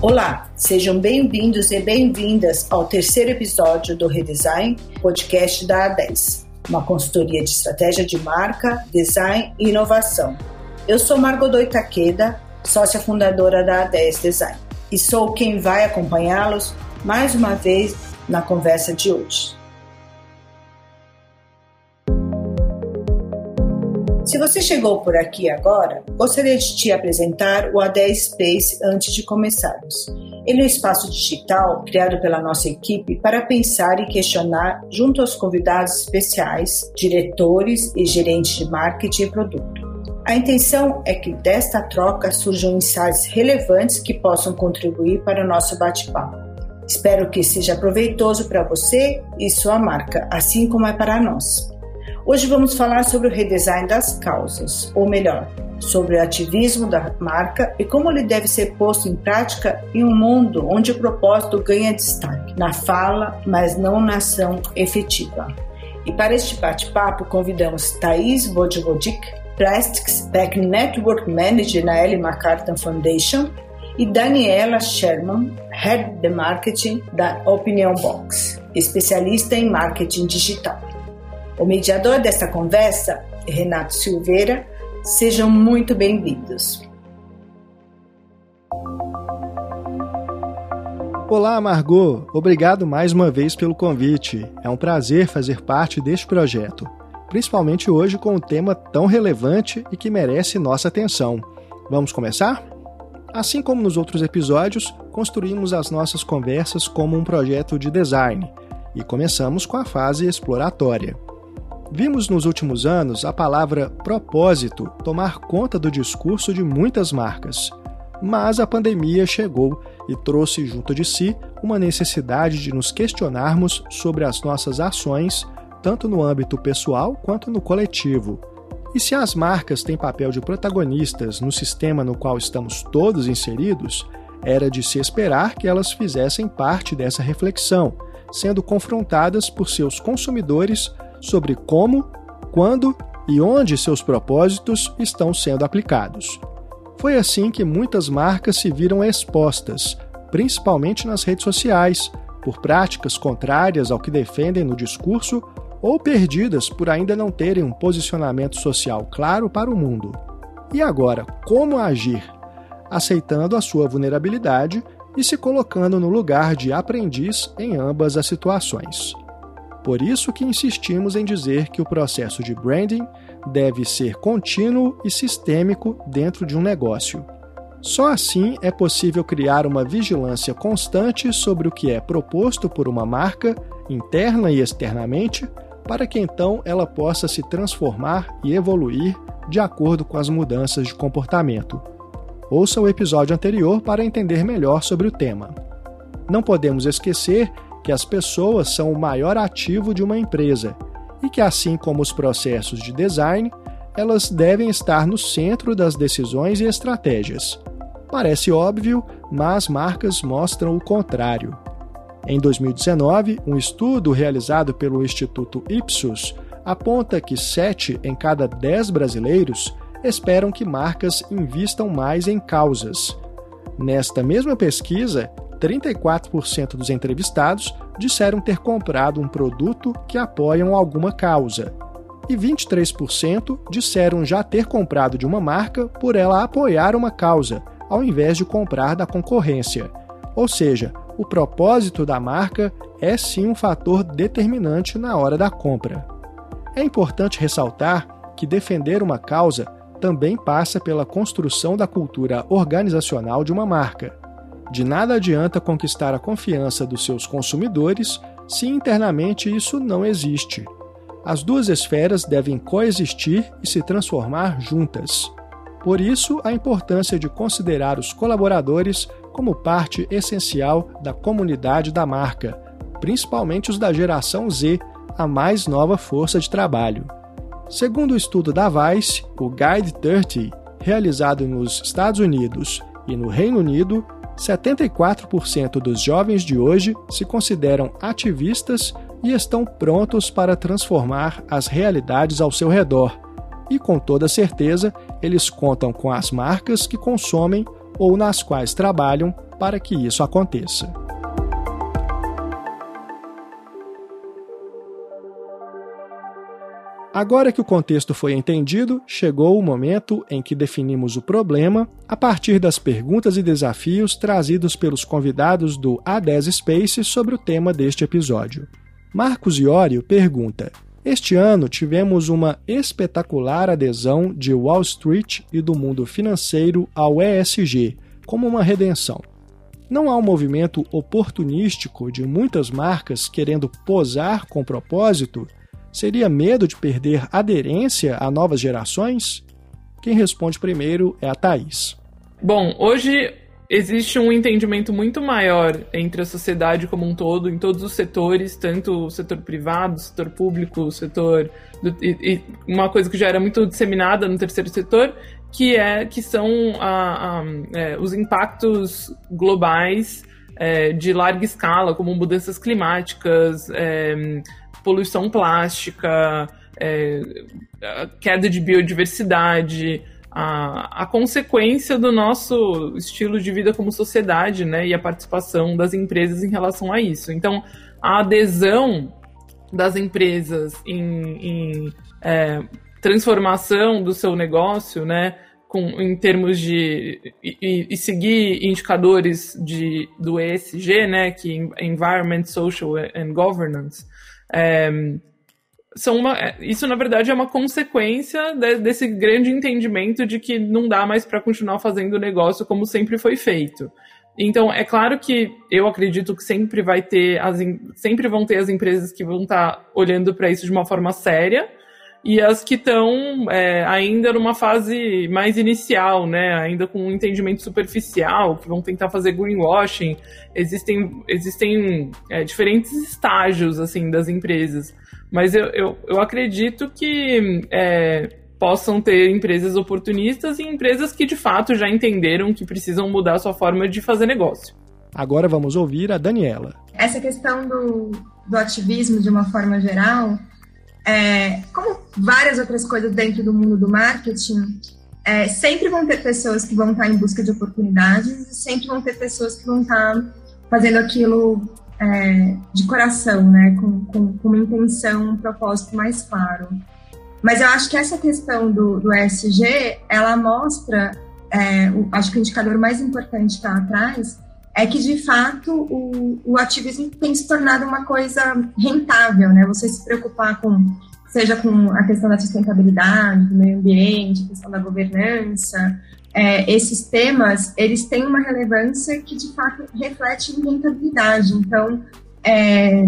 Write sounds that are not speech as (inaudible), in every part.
Olá, sejam bem-vindos e bem-vindas ao terceiro episódio do Redesign, podcast da A10, uma consultoria de estratégia de marca, design e inovação. Eu sou Margot Doitaqueda, sócia fundadora da A10 Design, e sou quem vai acompanhá-los mais uma vez na conversa de hoje. Se você chegou por aqui agora, gostaria de te apresentar o A10 Space antes de começarmos. Ele é um espaço digital criado pela nossa equipe para pensar e questionar junto aos convidados especiais, diretores e gerentes de marketing e produto. A intenção é que desta troca surjam insights relevantes que possam contribuir para o nosso bate-papo. Espero que seja proveitoso para você e sua marca, assim como é para nós. Hoje vamos falar sobre o redesign das causas, ou melhor, sobre o ativismo da marca e como ele deve ser posto em prática em um mundo onde o propósito ganha destaque na fala, mas não na ação efetiva. E para este bate-papo convidamos Thais Vodvodic, Plastics Back Network Manager na Ellen MacArthur Foundation, e Daniela Sherman, Head de Marketing da Opinion Box, especialista em marketing digital. O mediador desta conversa Renato Silveira. Sejam muito bem-vindos. Olá, Margot. Obrigado mais uma vez pelo convite. É um prazer fazer parte deste projeto, principalmente hoje com um tema tão relevante e que merece nossa atenção. Vamos começar? Assim como nos outros episódios, construímos as nossas conversas como um projeto de design e começamos com a fase exploratória. Vimos nos últimos anos a palavra propósito tomar conta do discurso de muitas marcas. Mas a pandemia chegou e trouxe junto de si uma necessidade de nos questionarmos sobre as nossas ações, tanto no âmbito pessoal quanto no coletivo. E se as marcas têm papel de protagonistas no sistema no qual estamos todos inseridos, era de se esperar que elas fizessem parte dessa reflexão, sendo confrontadas por seus consumidores sobre como, quando e onde seus propósitos estão sendo aplicados. Foi assim que muitas marcas se viram expostas, principalmente nas redes sociais, por práticas contrárias ao que defendem no discurso ou perdidas por ainda não terem um posicionamento social claro para o mundo. E agora, como agir? Aceitando a sua vulnerabilidade e se colocando no lugar de aprendiz em ambas as situações. Por isso que insistimos em dizer que o processo de branding deve ser contínuo e sistêmico dentro de um negócio. Só assim é possível criar uma vigilância constante sobre o que é proposto por uma marca, interna e externamente, para que então ela possa se transformar e evoluir de acordo com as mudanças de comportamento. Ouça o episódio anterior para entender melhor sobre o tema. Não podemos esquecer que as pessoas são o maior ativo de uma empresa e que, assim como os processos de design, elas devem estar no centro das decisões e estratégias. Parece óbvio, mas marcas mostram o contrário. Em 2019, um estudo realizado pelo Instituto Ipsos aponta que 7 em cada 10 brasileiros esperam que marcas invistam mais em causas. Nesta mesma pesquisa, 34% dos entrevistados disseram ter comprado um produto que apoiam alguma causa. E 23% disseram já ter comprado de uma marca por ela apoiar uma causa, ao invés de comprar da concorrência. Ou seja, o propósito da marca é sim um fator determinante na hora da compra. É importante ressaltar que defender uma causa também passa pela construção da cultura organizacional de uma marca. De nada adianta conquistar a confiança dos seus consumidores se internamente isso não existe. As duas esferas devem coexistir e se transformar juntas. Por isso, a importância de considerar os colaboradores como parte essencial da comunidade da marca, principalmente os da geração Z, a mais nova força de trabalho. Segundo o estudo da Vice, o Guide 30, realizado nos Estados Unidos e no Reino Unido, 74% dos jovens de hoje se consideram ativistas e estão prontos para transformar as realidades ao seu redor. E com toda certeza, eles contam com as marcas que consomem ou nas quais trabalham para que isso aconteça. Agora que o contexto foi entendido, chegou o momento em que definimos o problema a partir das perguntas e desafios trazidos pelos convidados do A10 Space sobre o tema deste episódio. Marcos Iório pergunta: Este ano tivemos uma espetacular adesão de Wall Street e do mundo financeiro ao ESG, como uma redenção. Não há um movimento oportunístico de muitas marcas querendo posar com propósito Seria medo de perder aderência a novas gerações? Quem responde primeiro é a Thaís. Bom, hoje existe um entendimento muito maior entre a sociedade como um todo, em todos os setores, tanto o setor privado, o setor público, o setor. Do, e, e uma coisa que já era muito disseminada no terceiro setor, que é que são a, a, é, os impactos globais é, de larga escala, como mudanças climáticas, é, poluição plástica, é, queda de biodiversidade, a, a, consequência do nosso estilo de vida como sociedade, né, e a participação das empresas em relação a isso. Então, a adesão das empresas em, em é, transformação do seu negócio, né, com, em termos de e, e, seguir indicadores de, do ESG, né, que é Environment, Social and Governance, é, são uma, isso, na verdade, é uma consequência de, desse grande entendimento de que não dá mais para continuar fazendo o negócio como sempre foi feito. Então, é claro que eu acredito que sempre vai ter as, sempre vão ter as empresas que vão estar tá olhando para isso de uma forma séria e as que estão é, ainda numa fase mais inicial, né? Ainda com um entendimento superficial, que vão tentar fazer greenwashing. Existem, existem é, diferentes estágios assim das empresas, mas eu, eu, eu acredito que é, possam ter empresas oportunistas e empresas que de fato já entenderam que precisam mudar a sua forma de fazer negócio. Agora vamos ouvir a Daniela. Essa questão do, do ativismo de uma forma geral é, como várias outras coisas dentro do mundo do marketing, é, sempre vão ter pessoas que vão estar em busca de oportunidades e sempre vão ter pessoas que vão estar fazendo aquilo é, de coração, né, com, com, com, uma intenção, um propósito mais claro. Mas eu acho que essa questão do, do ESG, ela mostra, é, o, acho que o indicador mais importante está atrás, é que de fato o, o ativismo tem se tornado uma coisa rentável, né? Você se preocupar com seja com a questão da sustentabilidade, do meio ambiente, questão da governança, é, esses temas eles têm uma relevância que de fato reflete em rentabilidade. Então, é,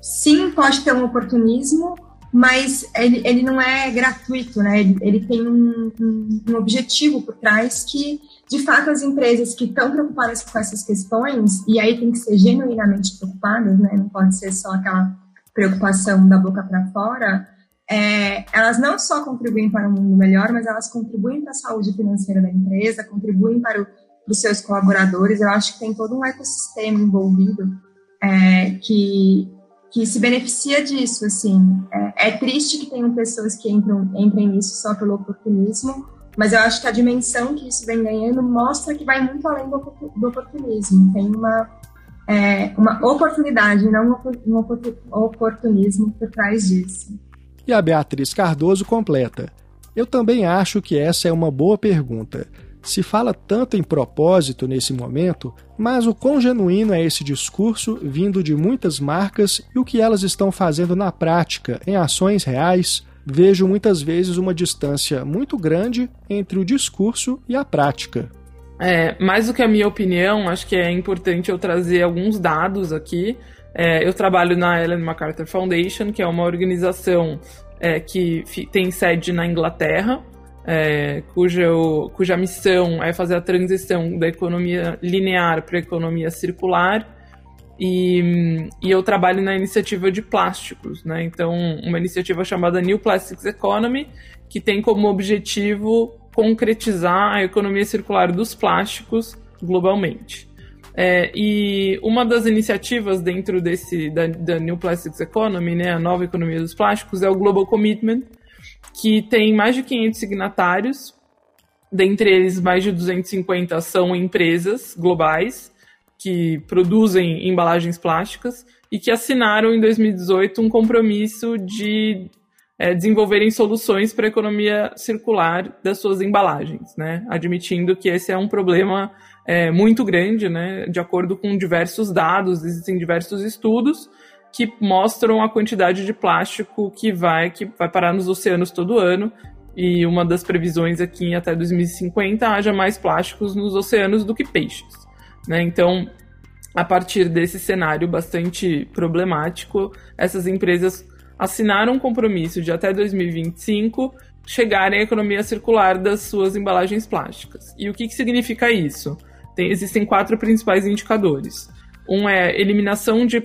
sim, pode ter um oportunismo, mas ele, ele não é gratuito, né? Ele, ele tem um, um, um objetivo por trás que de fato, as empresas que estão preocupadas com essas questões, e aí tem que ser genuinamente preocupadas, né? não pode ser só aquela preocupação da boca para fora, é, elas não só contribuem para um mundo melhor, mas elas contribuem para a saúde financeira da empresa, contribuem para, o, para os seus colaboradores. Eu acho que tem todo um ecossistema envolvido é, que, que se beneficia disso. Assim. É, é triste que tenham pessoas que entram, entrem nisso só pelo oportunismo, mas eu acho que a dimensão que isso vem ganhando mostra que vai muito além do, oportunismo. Tem uma, é, uma oportunidade, não um oportunismo por trás disso. E a Beatriz Cardoso completa. Eu também acho que essa é uma boa pergunta. Se fala tanto em propósito nesse momento, mas o quão genuíno é esse discurso vindo de muitas marcas e o que elas estão fazendo na prática, em ações reais, vejo muitas vezes uma distância muito grande entre o discurso e a prática. É, mais do que a minha opinião, acho que é importante eu trazer alguns dados aqui. É, eu trabalho na Ellen MacArthur Foundation, que é uma organização é, que tem sede na Inglaterra, é, cuja, cuja missão é fazer a transição da economia linear para a economia circular e, e, eu trabalho na iniciativa de plásticos, né? Então, uma iniciativa chamada New Plastics Economy, que tem como objetivo concretizar a economia circular dos plásticos globalmente. É, e uma das iniciativas dentro desse da, da, New Plastics Economy, né, a nova economia dos plásticos, é o Global Commitment, que tem mais de 500 signatários, dentre eles mais de 250 são empresas globais, que produzem embalagens plásticas e que assinaram em 2018 um compromisso de é, desenvolverem soluções para a economia circular das suas embalagens, né? admitindo que esse é um problema é, muito grande, né? de acordo com diversos dados, existem diversos estudos que mostram a quantidade de plástico que vai, que vai parar nos oceanos todo ano. E uma das previsões aqui em até 2050 haja mais plásticos nos oceanos do que peixes. Né? Então, a partir desse cenário bastante problemático, essas empresas assinaram um compromisso de até 2025 chegarem à economia circular das suas embalagens plásticas. E o que, que significa isso? Tem, existem quatro principais indicadores. Um é eliminação de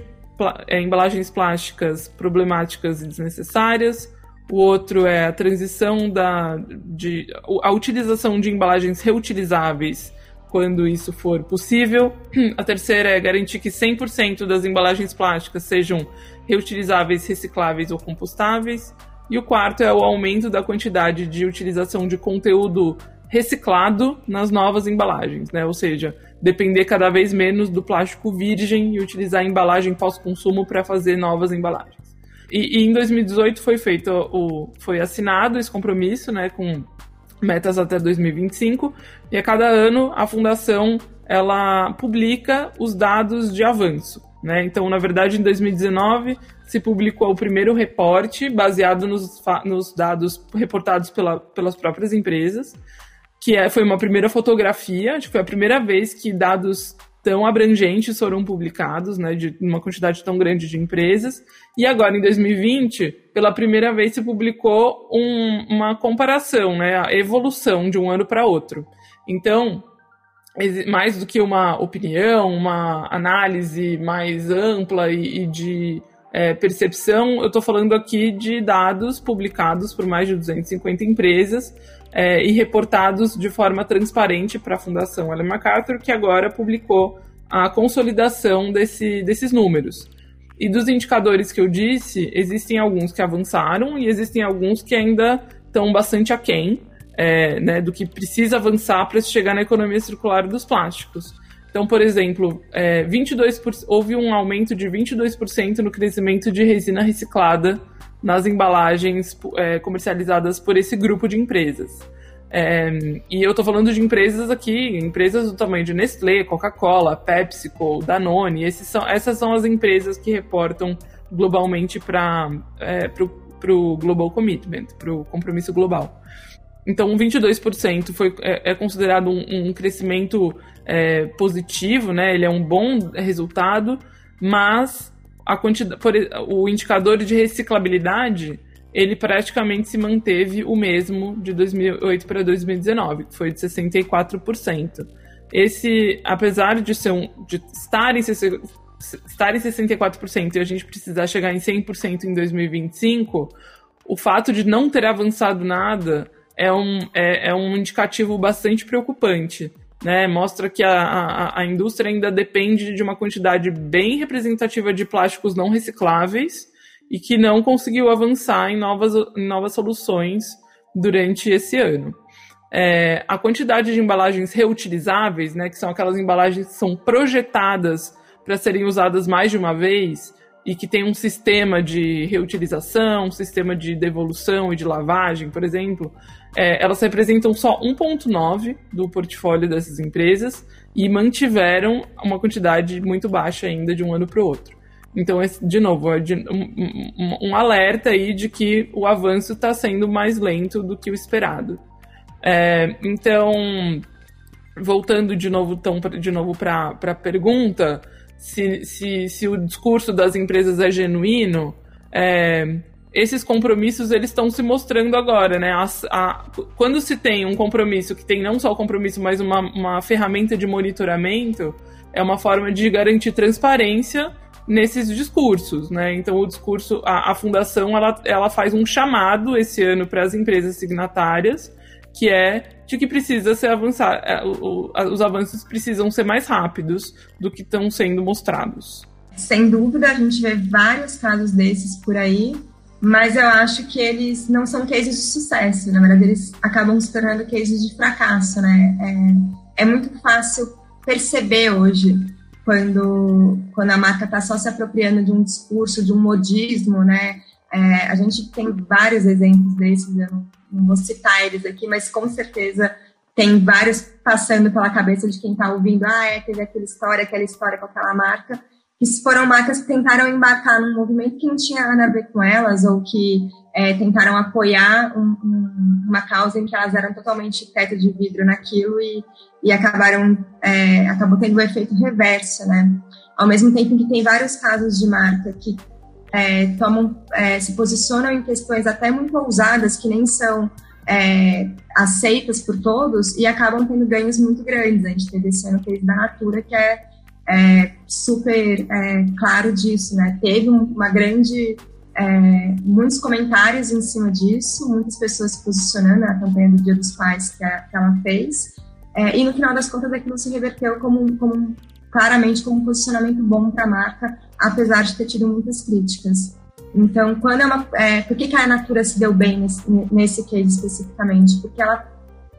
é, embalagens plásticas problemáticas e desnecessárias. O outro é a transição da de, a utilização de embalagens reutilizáveis quando isso for possível. A terceira é garantir que 100% das embalagens plásticas sejam reutilizáveis, recicláveis ou compostáveis. E o quarto é o aumento da quantidade de utilização de conteúdo reciclado nas novas embalagens, né? Ou seja, depender cada vez menos do plástico virgem e utilizar embalagem pós-consumo para fazer novas embalagens. E, e, em 2018 foi feito o foi assinado esse compromisso, né, com metas até 2025, e a cada ano a fundação ela publica os dados de avanço. Né? Então, na verdade, em 2019 se publicou o primeiro reporte baseado nos, nos dados reportados pela, pelas próprias empresas, que é, foi uma primeira fotografia, acho que foi a primeira vez que dados tão abrangentes foram publicados, né, de uma quantidade tão grande de empresas. E agora, em 2020, pela primeira vez se publicou um, uma comparação, né, a evolução de um ano para outro. Então, mais do que uma opinião, uma análise mais ampla e, e de é, percepção, eu estou falando aqui de dados publicados por mais de 250 empresas é, e reportados de forma transparente para a Fundação Ellen MacArthur, que agora publicou a consolidação desse, desses números. E dos indicadores que eu disse, existem alguns que avançaram e existem alguns que ainda estão bastante aquém é, né, do que precisa avançar para chegar na economia circular dos plásticos. Então, por exemplo, é, 22%, houve um aumento de 22% no crescimento de resina reciclada nas embalagens é, comercializadas por esse grupo de empresas. É, e eu estou falando de empresas aqui, empresas do tamanho de Nestlé, Coca-Cola, PepsiCo, Danone. São, essas são as empresas que reportam globalmente para é, o Global Commitment, para o compromisso global. Então, 22% foi, é, é considerado um, um crescimento é, positivo, né? Ele é um bom resultado, mas a quantidade, o indicador de reciclabilidade ele praticamente se manteve o mesmo de 2008 para 2019, que foi de 64%. Esse, apesar de ser um, de estar em, estar em 64% e a gente precisar chegar em 100% em 2025, o fato de não ter avançado nada é um, é, é um indicativo bastante preocupante. Né? Mostra que a, a, a indústria ainda depende de uma quantidade bem representativa de plásticos não recicláveis e que não conseguiu avançar em novas, em novas soluções durante esse ano. É, a quantidade de embalagens reutilizáveis, né, que são aquelas embalagens que são projetadas para serem usadas mais de uma vez, e que tem um sistema de reutilização, um sistema de devolução e de lavagem, por exemplo, é, elas representam só 1,9% do portfólio dessas empresas e mantiveram uma quantidade muito baixa ainda de um ano para o outro. Então, de novo, é um, alerta aí de que o avanço está sendo mais lento do que o esperado. É, então, voltando de novo, tão, de novo para a pergunta, se, se, se o discurso das empresas é genuíno, é, esses compromissos eles estão se mostrando agora, né? A, quando se tem um compromisso que tem não só o compromisso, mas uma, uma ferramenta de monitoramento, é uma forma de garantir transparência nesses discursos, né? Então o discurso, a, a fundação, ela, ela faz um chamado esse ano para as empresas signatárias que é de que precisa ser avançar, é, os avanços precisam ser mais rápidos do que estão sendo mostrados. Sem dúvida, a gente vê vários casos desses por aí, mas eu acho que eles não são cases de sucesso, na verdade, eles acabam se tornando cases de fracasso, né? É, é muito fácil perceber hoje quando, quando a marca está só se apropriando de um discurso, de um modismo, né? É, a gente tem vários exemplos desses, eu não, não vou citar eles aqui, mas com certeza tem vários passando pela cabeça de quem está ouvindo, ah, é, teve aquela história, aquela história com aquela marca, que foram marcas que tentaram embarcar num movimento que não tinha nada a ver com elas, ou que é, tentaram apoiar um, um, uma causa em que elas eram totalmente teto de vidro naquilo e, e acabaram, é, acabou tendo o um efeito reverso, né? Ao mesmo tempo que tem vários casos de marca que é, tomam, é, se posicionam em questões até muito ousadas, que nem são é, aceitas por todos e acabam tendo ganhos muito grandes. A gente teve esse ano case da Natura, que é, é super é, claro disso, né? Teve uma grande é, muitos comentários em cima disso, muitas pessoas se posicionando na campanha do Dia dos Pais que, a, que ela fez, e no final das contas aquilo se reverteu como, como claramente como um posicionamento bom para a marca, apesar de ter tido muitas críticas. Então, quando é uma, é, por que, que a Natura se deu bem nesse, nesse case especificamente? Porque ela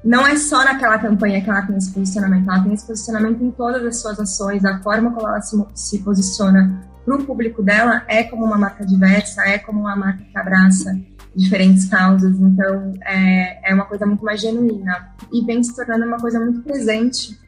não é só naquela campanha que ela tem esse posicionamento, ela tem esse posicionamento em todas as suas ações, a forma como ela se, se posiciona para o público dela é como uma marca diversa, é como uma marca que abraça diferentes causas, então é, é uma coisa muito mais genuína e vem se tornando uma coisa muito presente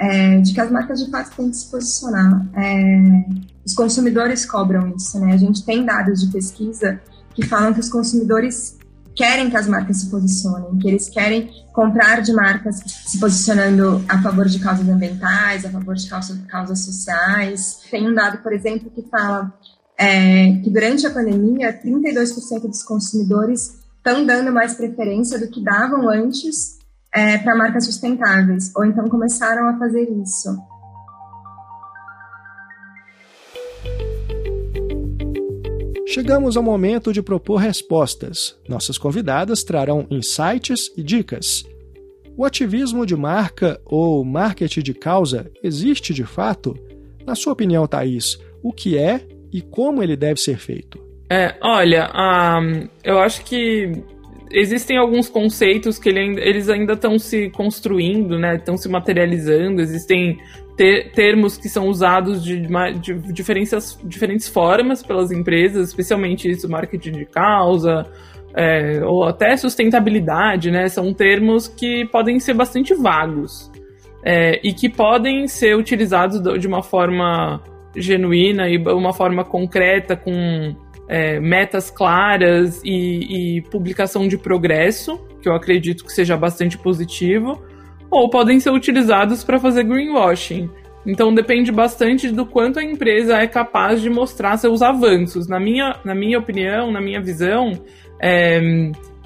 é, de que as marcas de fato têm que se posicionar. É, os consumidores cobram isso, né? A gente tem dados de pesquisa que falam que os consumidores querem que as marcas se posicionem, que eles querem comprar de marcas se posicionando a favor de causas ambientais, a favor de causas, causas sociais. Tem um dado, por exemplo, que fala é, que durante a pandemia, 32% dos consumidores estão dando mais preferência do que davam antes é, para marcas sustentáveis, ou então começaram a fazer isso. Chegamos ao momento de propor respostas. Nossas convidadas trarão insights e dicas. O ativismo de marca ou marketing de causa existe de fato? Na sua opinião, Thaís, o que é e como ele deve ser feito? É, olha, um, eu acho que existem alguns conceitos que ele, eles ainda estão se construindo, né? Estão se materializando. Existem ter, termos que são usados de, de, diferentes, diferentes formas pelas empresas, especialmente isso, marketing de causa, é, ou até sustentabilidade, né? São termos que podem ser bastante vagos é, e que podem ser utilizados de uma forma genuína e uma forma concreta, com é, metas claras e, e publicação de progresso, que eu acredito que seja bastante positivo ou podem ser utilizados para fazer greenwashing. Então depende bastante do quanto a empresa é capaz de mostrar seus avanços. Na minha, na minha opinião, na minha visão, é,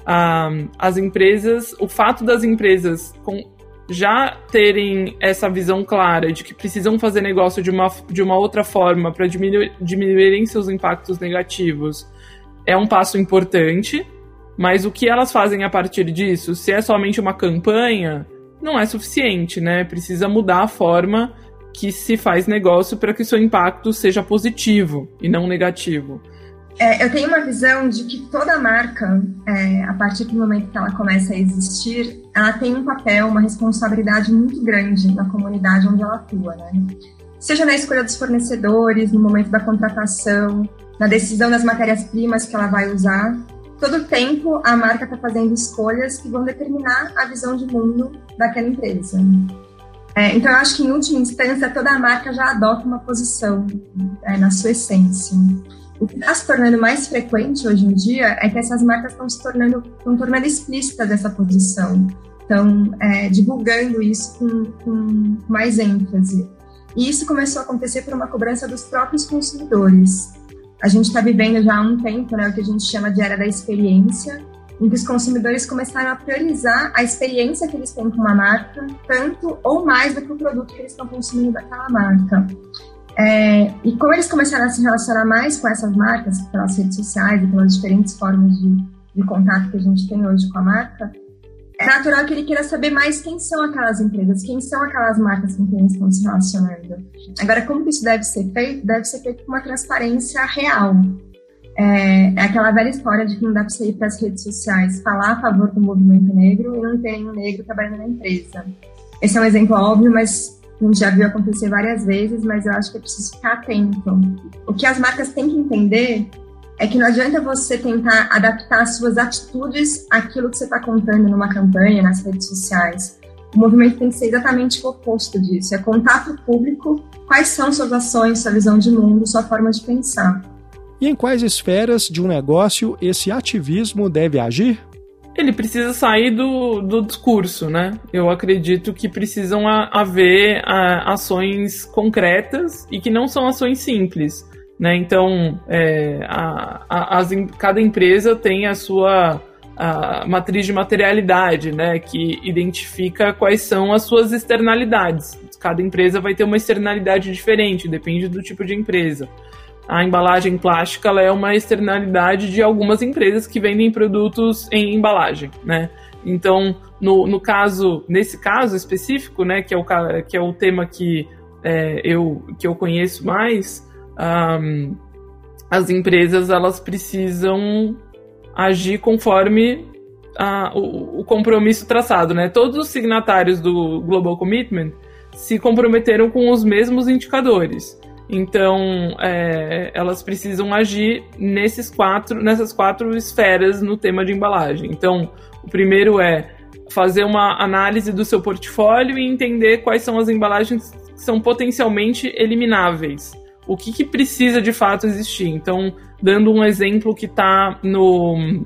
a, as empresas, o fato das empresas com, já terem essa visão clara de que precisam fazer negócio de uma, de uma outra forma para diminuir, diminuírem seus impactos negativos é um passo importante. Mas o que elas fazem a partir disso? Se é somente uma campanha, não é suficiente, né? Precisa mudar a forma que se faz negócio para que seu impacto seja positivo e não negativo. É, eu tenho uma visão de que toda marca, é, a partir do momento que ela começa a existir, ela tem um papel, uma responsabilidade muito grande na comunidade onde ela atua, né? Seja na escolha dos fornecedores, no momento da contratação, na decisão das matérias-primas que ela vai usar, todo tempo a marca está fazendo escolhas que vão determinar a visão de mundo daquela empresa. É, então, eu acho que, em última instância, toda a marca já adota uma posição é, na sua essência. O que está se tornando mais frequente hoje em dia é que essas marcas estão se tornando, estão tornando explícitas essa posição, estão é, divulgando isso com, com mais ênfase. E isso começou a acontecer por uma cobrança dos próprios consumidores a gente está vivendo já há um tempo né, o que a gente chama de era da experiência, em que os consumidores começaram a priorizar a experiência que eles têm com uma marca, tanto ou mais do que o produto que eles estão consumindo daquela marca. É, e como eles começaram a se relacionar mais com essas marcas, pelas redes sociais e pelas diferentes formas de, de contato que a gente tem hoje com a marca, é natural que ele queira saber mais quem são aquelas empresas, quem são aquelas marcas com quem eles estão se relacionando. Agora, como que isso deve ser feito? Deve ser feito com uma transparência real. É, é aquela velha história de que não dá para você ir para as redes sociais falar a favor do movimento negro e não ter nenhum negro trabalhando na empresa. Esse é um exemplo óbvio, mas a gente já viu acontecer várias vezes, mas eu acho que é preciso ficar atento. O que as marcas têm que entender é que não adianta você tentar adaptar suas atitudes àquilo que você está contando numa campanha, nas redes sociais. O movimento tem que ser exatamente o oposto disso. É contar para o público quais são suas ações, sua visão de mundo, sua forma de pensar. E em quais esferas de um negócio esse ativismo deve agir? Ele precisa sair do, do discurso, né? Eu acredito que precisam haver a, ações concretas e que não são ações simples. Né? Então, é, a, a, as, cada empresa tem a sua a matriz de materialidade, né, que identifica quais são as suas externalidades. Cada empresa vai ter uma externalidade diferente, depende do tipo de empresa. A embalagem plástica é uma externalidade de algumas empresas que vendem produtos em embalagem, né? Então, no, no caso, nesse caso específico, né, que é o, que é o tema que, é, eu, que eu conheço mais, um, as empresas elas precisam agir conforme a, o, o, compromisso traçado, né? Todos os signatários do Global Commitment se comprometeram com os mesmos indicadores. Então, é, elas precisam agir nesses quatro, nessas quatro esferas no tema de embalagem. Então, o primeiro é fazer uma análise do seu portfólio e entender quais são as embalagens que são potencialmente elimináveis. O que, que precisa de fato existir. Então, dando um exemplo que está no,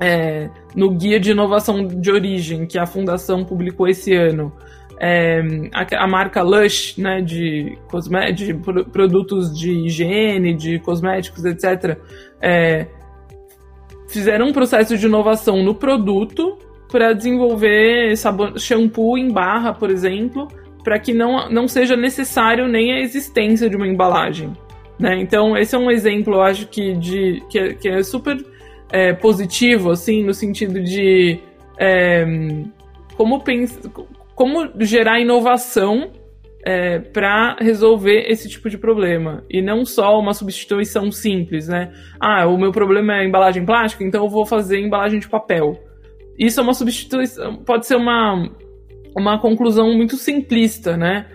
é, no Guia de Inovação de Origem, que a Fundação publicou esse ano é, a, a, marca Lush, né, de, de produtos de higiene, de cosméticos, etc., é, fizeram um processo de inovação no produto para desenvolver shampoo em barra, por exemplo, para que não, não seja necessário nem a existência de uma embalagem. Né? Então, esse é um exemplo, eu acho que, de, que, é, que é super é, positivo, assim, no sentido de é, como, pens como gerar inovação é, para resolver esse tipo de problema. E não só uma substituição simples, né? Ah, o meu problema é embalagem plástica, então eu vou fazer embalagem de papel. Isso é uma substituição, pode ser uma, uma conclusão muito simplista, né?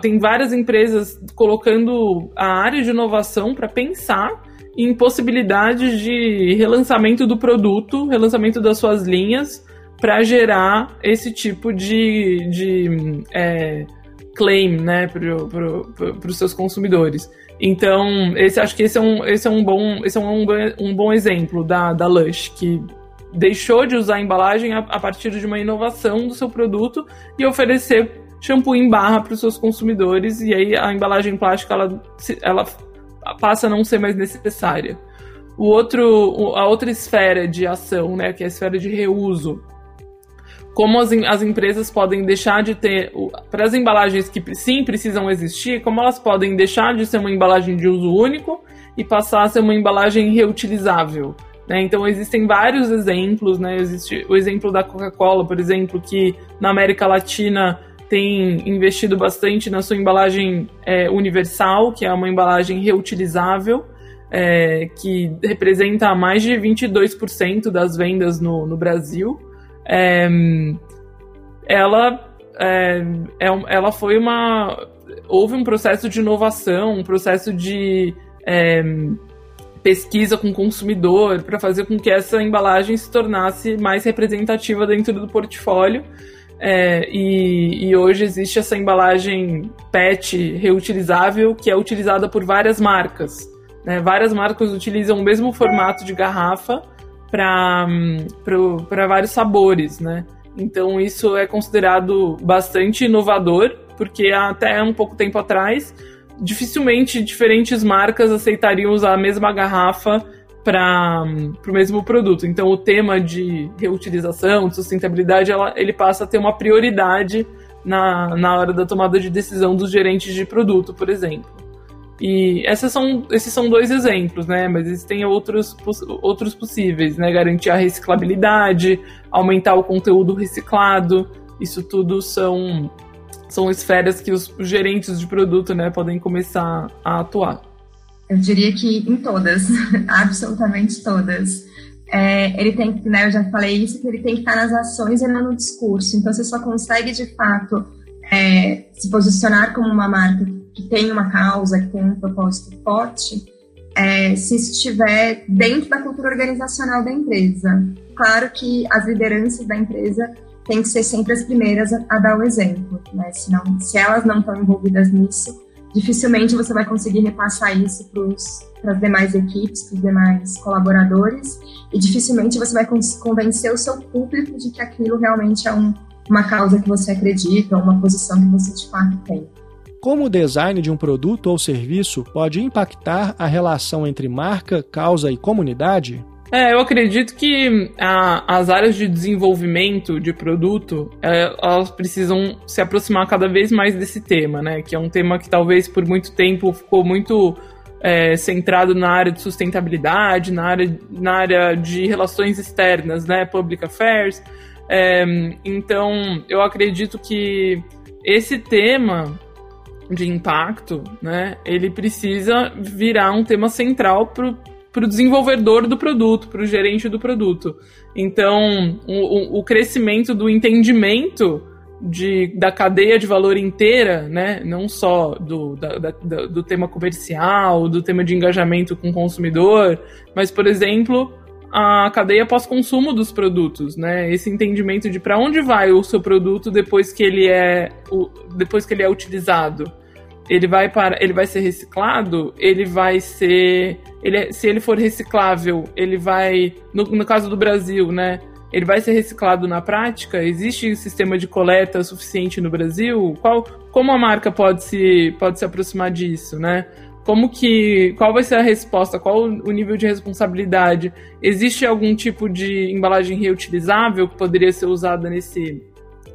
Tem várias empresas colocando a área de inovação para pensar em possibilidades de relançamento do produto, relançamento das suas linhas, para gerar esse tipo de, de é, claim né, para pro, pro, os seus consumidores. Então, esse, acho que esse é um, esse é um, bom, esse é um, um bom exemplo da, da Lush, que deixou de usar embalagem a, a partir de uma inovação do seu produto e oferecer shampoo em barra para os seus consumidores, e aí a embalagem plástica ela, ela passa a não ser mais necessária. O outro, a outra esfera de ação, né, que é a esfera de reuso, como as, as empresas podem deixar de ter, para as embalagens que sim precisam existir, como elas podem deixar de ser uma embalagem de uso único e passar a ser uma embalagem reutilizável. Né? Então existem vários exemplos, né? existe o exemplo da Coca-Cola, por exemplo, que na América Latina tem investido bastante na sua embalagem é, universal, que é uma embalagem reutilizável, é, que representa mais de 22% das vendas no, no Brasil é, ela, é, é ela foi uma. Houve um processo de inovação, um processo de é, pesquisa com o consumidor para fazer com que essa embalagem se tornasse mais representativa dentro do portfólio. É, e, e, hoje existe essa embalagem PET reutilizável que é utilizada por várias marcas. Né? Várias marcas utilizam o mesmo formato de garrafa para vários sabores, né? Então isso é considerado bastante inovador, porque até um pouco tempo atrás, dificilmente diferentes marcas aceitariam usar a mesma garrafa para o mesmo produto. Então o tema de reutilização, de sustentabilidade, ela, ele passa a ter uma prioridade na, na hora da tomada de decisão dos gerentes de produto, por exemplo. E essas são, esses são dois exemplos, né? Mas existem outros, outros possíveis, né? Garantir a reciclabilidade, aumentar o conteúdo reciclado. Isso tudo são, são esferas que os gerentes de produto né, podem começar a atuar. Eu diria que em todas, (laughs) absolutamente todas. É, ele tem que, né, eu já falei isso, que ele tem que estar nas ações e não no discurso. Então, você só consegue, de fato, é, se posicionar como uma marca que tem uma causa, que tem um propósito forte, é, se estiver dentro da cultura organizacional da empresa. Claro que as lideranças da empresa têm que ser sempre as primeiras a, a dar o exemplo, né? Senão, se elas não estão envolvidas nisso, dificilmente você vai conseguir repassar isso para as demais equipes, para os demais colaboradores, e dificilmente você vai convencer o seu público de que aquilo realmente é um, uma causa que você acredita, uma posição que você de fato tem. Como o design de um produto ou serviço pode impactar a relação entre marca, causa e comunidade? É, eu acredito que a, as áreas de desenvolvimento de produto, é, elas precisam se aproximar cada vez mais desse tema, né? Que é um tema que talvez por muito tempo ficou muito é, centrado na área de sustentabilidade, na área, na área de relações externas, né? Public affairs. É, então, eu acredito que esse tema de impacto, né, ele precisa virar um tema central para o desenvolvedor do produto, para o gerente do produto. Então, o, o crescimento do entendimento de, da cadeia de valor inteira, né, não só do, da, da, do tema comercial, do tema de engajamento com o consumidor, mas, por exemplo, a cadeia pós-consumo dos produtos, né? Esse entendimento de para onde vai o seu produto depois que ele é, depois que ele é utilizado ele vai para, ele vai ser reciclado, ele vai ser, ele, é, se ele for reciclável, ele vai, no, no caso do Brasil, né? Ele vai ser reciclado na prática? Existe um sistema de coleta suficiente no Brasil? Qual, como a marca pode se, pode se aproximar disso, né? Como que, qual vai ser a resposta? Qual o nível de responsabilidade? Existe algum tipo de embalagem reutilizável que poderia ser usada nesse,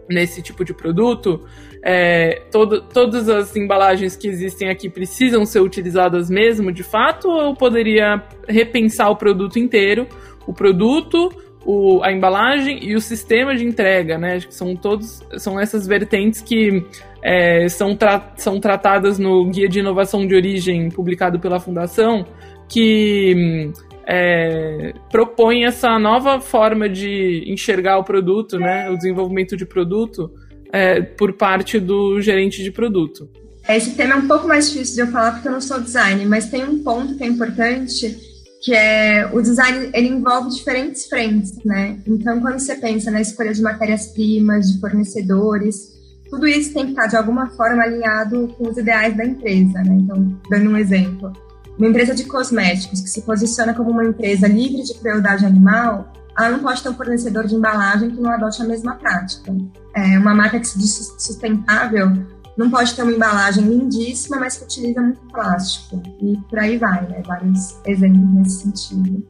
nesse tipo de produto? É, todo, todas as embalagens que existem aqui precisam ser utilizadas mesmo, de fato, ou eu poderia repensar o produto inteiro, o produto, o, a embalagem e o sistema de entrega, né? Acho que são todos são essas vertentes que é, são, tra são tratadas no guia de inovação de origem publicado pela fundação, que é, propõe essa nova forma de enxergar o produto, né? O desenvolvimento de produto é, por parte do gerente de produto. Esse tema é um pouco mais difícil de eu falar porque eu não sou design, mas tem um ponto que é importante, que é o design ele envolve diferentes frentes, né? Então, quando você pensa na escolha de matérias-primas, de fornecedores, tudo isso tem que estar de alguma forma alinhado com os ideais da empresa, né? Então, dando um exemplo, uma empresa de cosméticos que se posiciona como uma empresa livre de crueldade animal, ela não pode ter um fornecedor de embalagem que não adote a mesma prática. É, uma marca que se diz sustentável não pode ter uma embalagem lindíssima, mas que utiliza muito plástico. E por aí vai, né? Vários exemplos nesse sentido.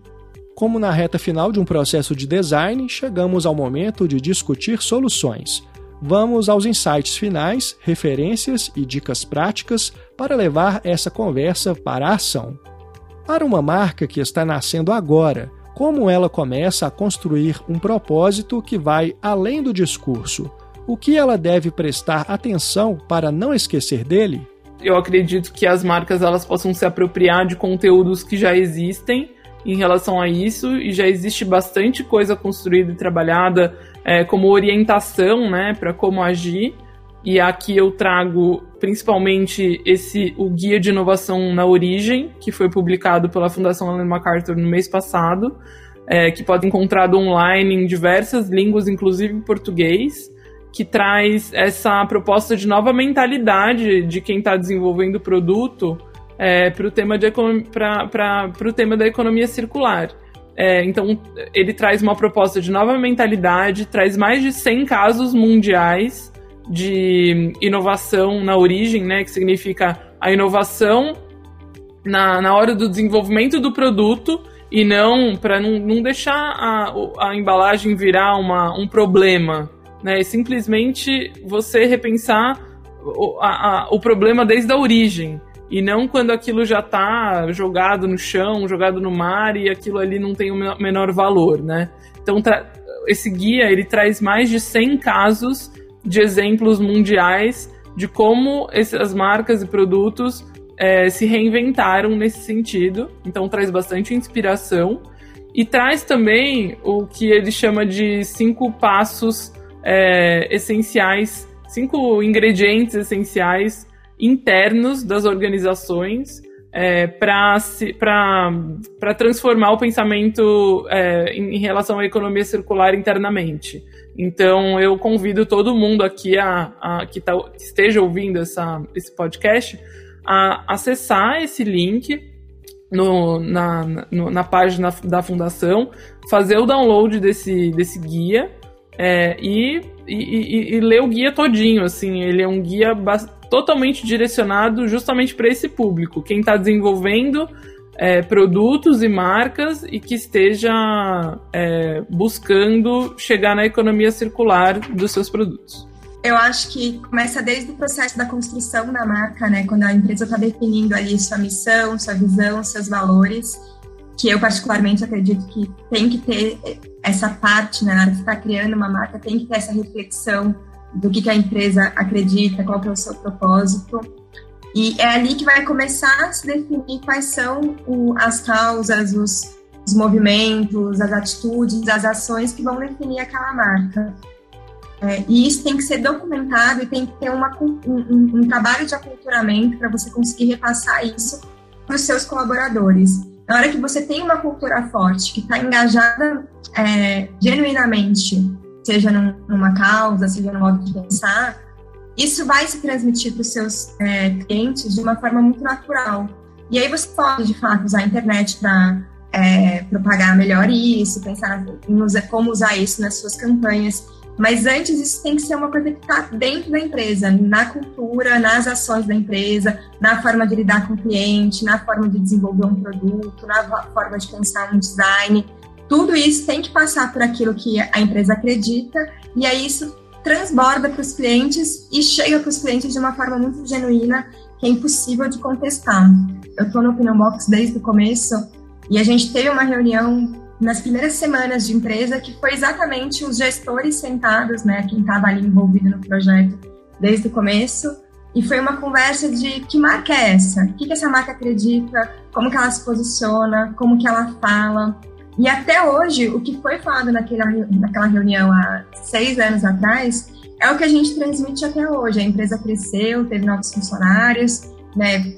Como na reta final de um processo de design, chegamos ao momento de discutir soluções. Vamos aos insights finais, referências e dicas práticas para levar essa conversa para a ação. Para uma marca que está nascendo agora, como ela começa a construir um propósito que vai além do discurso. O que ela deve prestar atenção para não esquecer dele? Eu acredito que as marcas elas possam se apropriar de conteúdos que já existem em relação a isso e já existe bastante coisa construída e trabalhada é, como orientação, né, para como agir. E aqui eu trago principalmente esse o guia de inovação na origem, que foi publicado pela Fundação Ellen MacArthur no mês passado, é, que pode ser encontrado online em diversas línguas, inclusive português, que traz essa proposta de nova mentalidade de quem está desenvolvendo o produto é, para o tema, tema da economia circular. É, então, ele traz uma proposta de nova mentalidade, traz mais de 100 casos mundiais de inovação na origem, né, que significa a inovação na, na hora do desenvolvimento do produto e não para não, não deixar a, a embalagem virar uma, um problema, né? simplesmente você repensar o, a, a, o problema desde a origem e não quando aquilo já está jogado no chão, jogado no mar e aquilo ali não tem o menor valor, né? Então esse guia ele traz mais de 100 casos de exemplos mundiais de como essas marcas e produtos é, se reinventaram nesse sentido. Então traz bastante inspiração e traz também o que ele chama de cinco passos é, essenciais cinco ingredientes essenciais internos das organizações é, para transformar o pensamento é, em, em, relação à economia circular internamente. Então, eu convido todo mundo aqui a, a que, tá, que, esteja ouvindo essa, esse podcast a acessar esse link no, na, na página da fundação, fazer o download desse, desse guia é, e, e, e, ler o guia todinho. Assim, ele é um guia totalmente direcionado justamente para esse público, quem está desenvolvendo é, produtos e marcas e que esteja é, buscando chegar na economia circular dos seus produtos. Eu acho que começa desde o processo da construção da marca, né? Quando a empresa está definindo ali sua missão, sua visão, seus valores, que eu particularmente acredito que tem que ter essa parte, né? Na hora que está criando uma marca, tem que ter essa reflexão do que, que a empresa acredita, qual que é o seu propósito. E é ali que vai começar a se definir quais são o, as causas, os, os movimentos, as atitudes, as ações que vão definir aquela marca. É, e isso tem que ser documentado e tem que ter uma, um, um, um trabalho de aculturamento para você conseguir repassar isso para os seus colaboradores. Na hora que você tem uma cultura forte, que está engajada é, genuinamente seja num, numa causa, seja no modo de pensar, isso vai se transmitir para os seus é, clientes de uma forma muito natural. E aí você pode, de fato, usar a internet para é, propagar melhor isso, pensar em como usar isso nas suas campanhas. Mas antes isso tem que ser uma coisa que está dentro da empresa, na cultura, nas ações da empresa, na forma de lidar com o cliente, na forma de desenvolver um produto, na forma de pensar um design. Tudo isso tem que passar por aquilo que a empresa acredita e aí isso transborda para os clientes e chega para os clientes de uma forma muito genuína que é impossível de contestar. Eu estou no Opinion Box desde o começo e a gente teve uma reunião nas primeiras semanas de empresa que foi exatamente os gestores sentados, né, quem estava ali envolvido no projeto desde o começo, e foi uma conversa de que marca é essa? O que, que essa marca acredita? Como que ela se posiciona? Como que ela fala? E até hoje, o que foi falado naquela, naquela reunião há seis anos atrás é o que a gente transmite até hoje. A empresa cresceu, teve novos funcionários, né,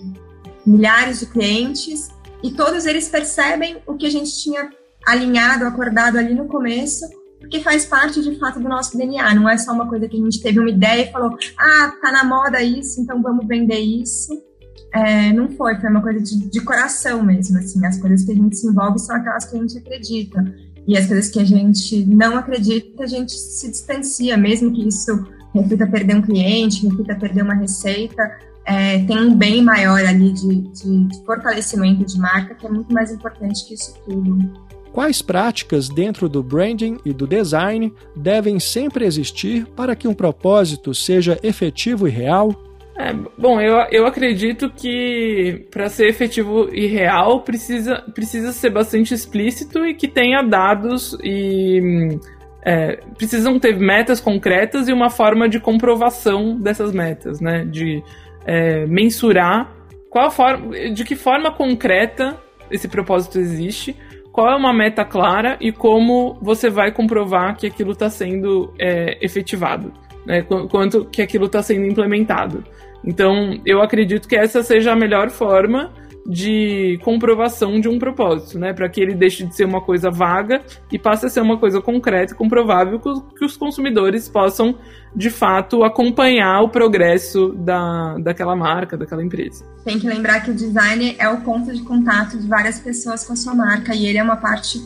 milhares de clientes, e todos eles percebem o que a gente tinha alinhado, acordado ali no começo, porque faz parte de fato do nosso DNA. Não é só uma coisa que a gente teve uma ideia e falou: ah, tá na moda isso, então vamos vender isso. É, não foi, foi uma coisa de, de, coração mesmo, assim, as coisas que a gente se envolve são aquelas que a gente acredita, e as coisas que a gente não acredita, a gente se distancia, mesmo que isso reflita perder um cliente, reflita perder uma receita, é, tem um bem maior ali de, de, de fortalecimento de marca, que é muito mais importante que isso tudo. Quais práticas dentro do branding e do design devem sempre existir para que um propósito seja efetivo e real? É, bom, eu, eu acredito que para ser efetivo e real precisa, precisa ser bastante explícito e que tenha dados e é, precisam ter metas concretas e uma forma de comprovação dessas metas, né? De é, mensurar qual forma, de que forma concreta esse propósito existe, qual é uma meta clara e como você vai comprovar que aquilo está sendo é, efetivado, né? Quanto que aquilo está sendo implementado. Então, eu acredito que essa seja a melhor forma de comprovação de um propósito, né? Para que ele deixe de ser uma coisa vaga e passe a ser uma coisa concreta e comprovável que os consumidores possam, de fato, acompanhar o progresso da, daquela marca, daquela empresa. Tem que lembrar que o design é o ponto de contato de várias pessoas com a sua marca e ele é uma parte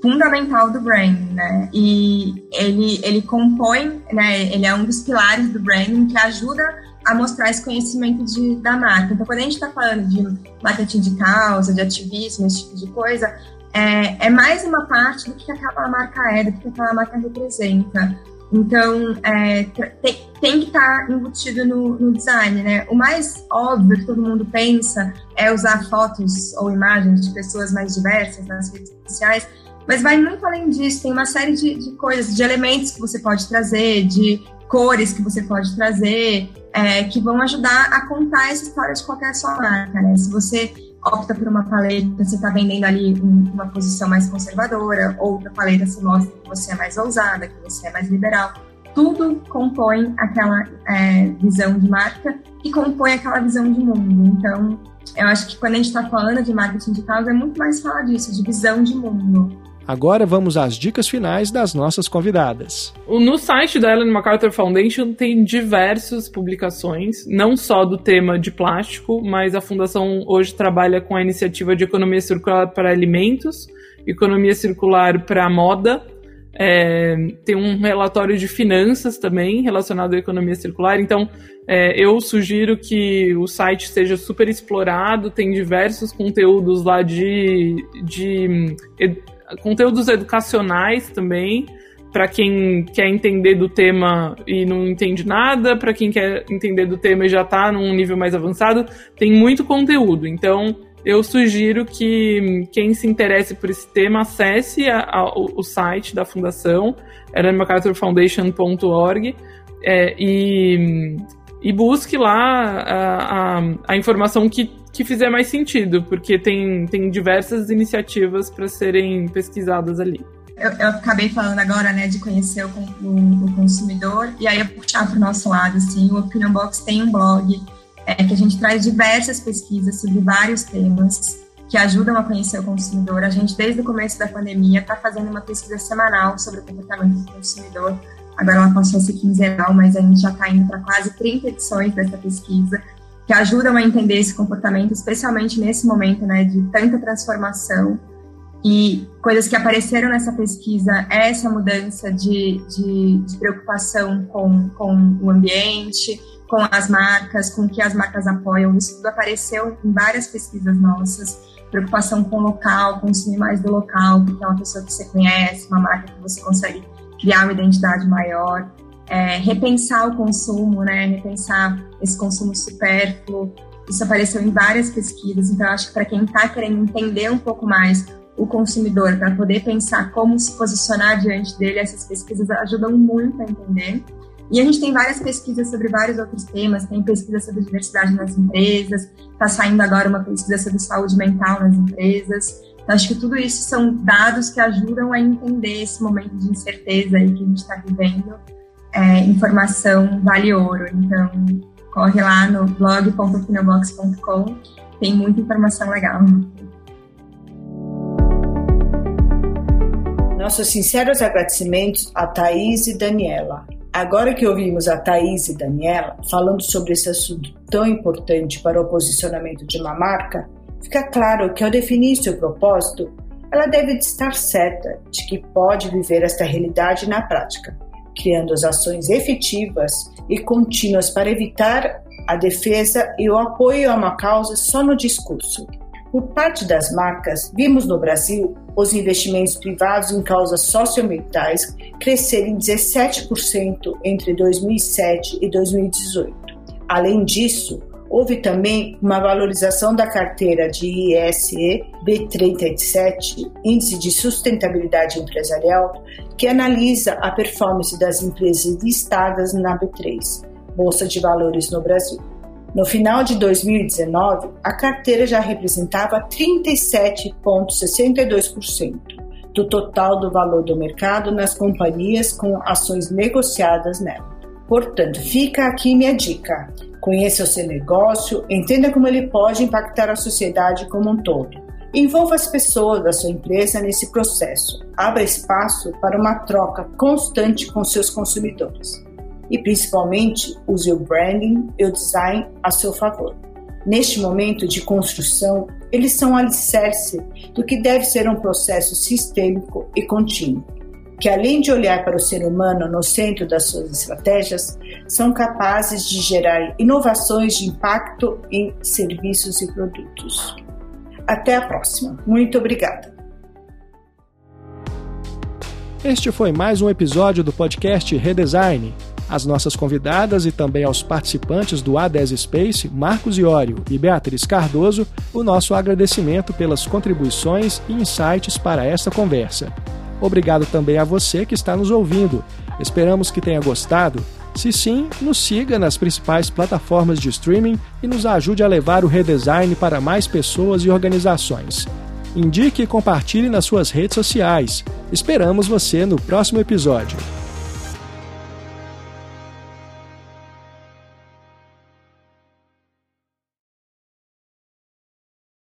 fundamental do branding, né? E ele, ele compõe, né? Ele é um dos pilares do branding que ajuda a mostrar esse conhecimento de, da marca. Então, quando a gente está falando de marketing de causa, de ativismo, esse tipo de coisa, é, é mais uma parte do que aquela marca é, do que aquela marca representa. Então, é, tem, tem, que estar tá embutido no, no, design, né? O mais óbvio que todo mundo pensa é usar fotos ou imagens de pessoas mais diversas nas redes sociais, mas vai muito além disso. Tem uma série de, de coisas, de elementos que você pode trazer, de cores que você pode trazer, é, que vão ajudar a contar essa história de qualquer sua marca, né? Se você opta por uma paleta, você está vendendo ali uma posição mais conservadora, outra paleta se mostra que você é mais ousada, que você é mais liberal. tudo compõe aquela é, visão de marca e compõe aquela visão de mundo. Então, eu acho que quando a gente está falando de marketing digital, é muito mais falar disso, de visão de mundo. Agora vamos às dicas finais das nossas convidadas. No site da Ellen MacArthur Foundation tem diversas publicações, não só do tema de plástico, mas a fundação hoje trabalha com a iniciativa de economia circular para alimentos, economia circular para moda. É, tem um relatório de finanças também relacionado à economia circular. Então, é, eu sugiro que o site seja super explorado. Tem diversos conteúdos lá de, de conteúdos educacionais também, para quem quer entender do tema e não entende nada, para quem quer entender do tema e já está num nível mais avançado, tem muito conteúdo. Então, eu sugiro que quem se interesse por esse tema acesse a, a, o, site da fundação, ellen é, e, e busque lá a, a informação que que fizer mais sentido, porque tem, tem diversas iniciativas para serem pesquisadas ali. Eu, eu, acabei falando agora, né, de conhecer o, o, o consumidor, e aí eu puxar para o nosso lado, assim, o Opinion Box tem um blog é, que a gente traz diversas pesquisas sobre vários temas que ajudam a conhecer o consumidor. A gente, desde o começo da pandemia, está fazendo uma pesquisa semanal sobre o comportamento do consumidor. Agora ela passou a ser quinzenal, mas a gente já está indo para quase 30 edições dessa pesquisa que ajudam a entender esse comportamento, especialmente nesse momento né, de tanta transformação. E coisas que apareceram nessa pesquisa é essa mudança de, de, de preocupação com, com o ambiente, com as marcas, com que as marcas apoiam. Isso tudo apareceu em várias pesquisas nossas. Preocupação com o local, consumir mais do local, porque é uma pessoa que você conhece, uma marca que você consegue criar uma identidade maior é, repensar o consumo, né? Repensar esse consumo supérfluo. Isso apareceu em várias pesquisas. Então, acho que para quem está querendo entender um pouco mais o consumidor, para poder pensar como se posicionar diante dele, essas pesquisas ajudam muito a entender. E a gente tem várias pesquisas sobre vários outros temas, tem pesquisa sobre diversidade nas empresas, está saindo agora uma pesquisa sobre saúde mental nas empresas. Então, acho que tudo isso são dados que ajudam a entender esse momento de incerteza aí que a gente está vivendo é, informação vale ouro. Então, corre lá no blog.opiniobox.com, tem muita informação legal. Nossos sinceros agradecimentos a Thaís e Daniela. Agora que ouvimos a Thaís e Daniela falando sobre esse assunto tão importante para o posicionamento de uma marca, fica claro que ao definir seu propósito, ela deve estar certa de que pode viver esta realidade na prática criando as ações efetivas e contínuas para evitar a defesa e o apoio a uma causa só no discurso. Por parte das marcas, vimos no Brasil os investimentos privados em causas socioambientais crescerem 17% entre 2007 e 2018. Além disso, houve também uma valorização da carteira de ISE B37, Índice de Sustentabilidade Empresarial, que analisa a performance das empresas listadas na B3, Bolsa de Valores no Brasil. No final de 2019, a carteira já representava 37,62% do total do valor do mercado nas companhias com ações negociadas nela. Portanto, fica aqui minha dica. Conheça o seu negócio, entenda como ele pode impactar a sociedade como um todo. Envolva as pessoas da sua empresa nesse processo. Abra espaço para uma troca constante com seus consumidores. E principalmente, use o branding e o design a seu favor. Neste momento de construção, eles são alicerce do que deve ser um processo sistêmico e contínuo que além de olhar para o ser humano no centro das suas estratégias, são capazes de gerar inovações de impacto em serviços e produtos. Até a próxima. Muito obrigada. Este foi mais um episódio do podcast Redesign. As nossas convidadas e também aos participantes do A10 Space, Marcos Iório e Beatriz Cardoso, o nosso agradecimento pelas contribuições e insights para esta conversa. Obrigado também a você que está nos ouvindo. Esperamos que tenha gostado. Se sim, nos siga nas principais plataformas de streaming e nos ajude a levar o redesign para mais pessoas e organizações. Indique e compartilhe nas suas redes sociais. Esperamos você no próximo episódio.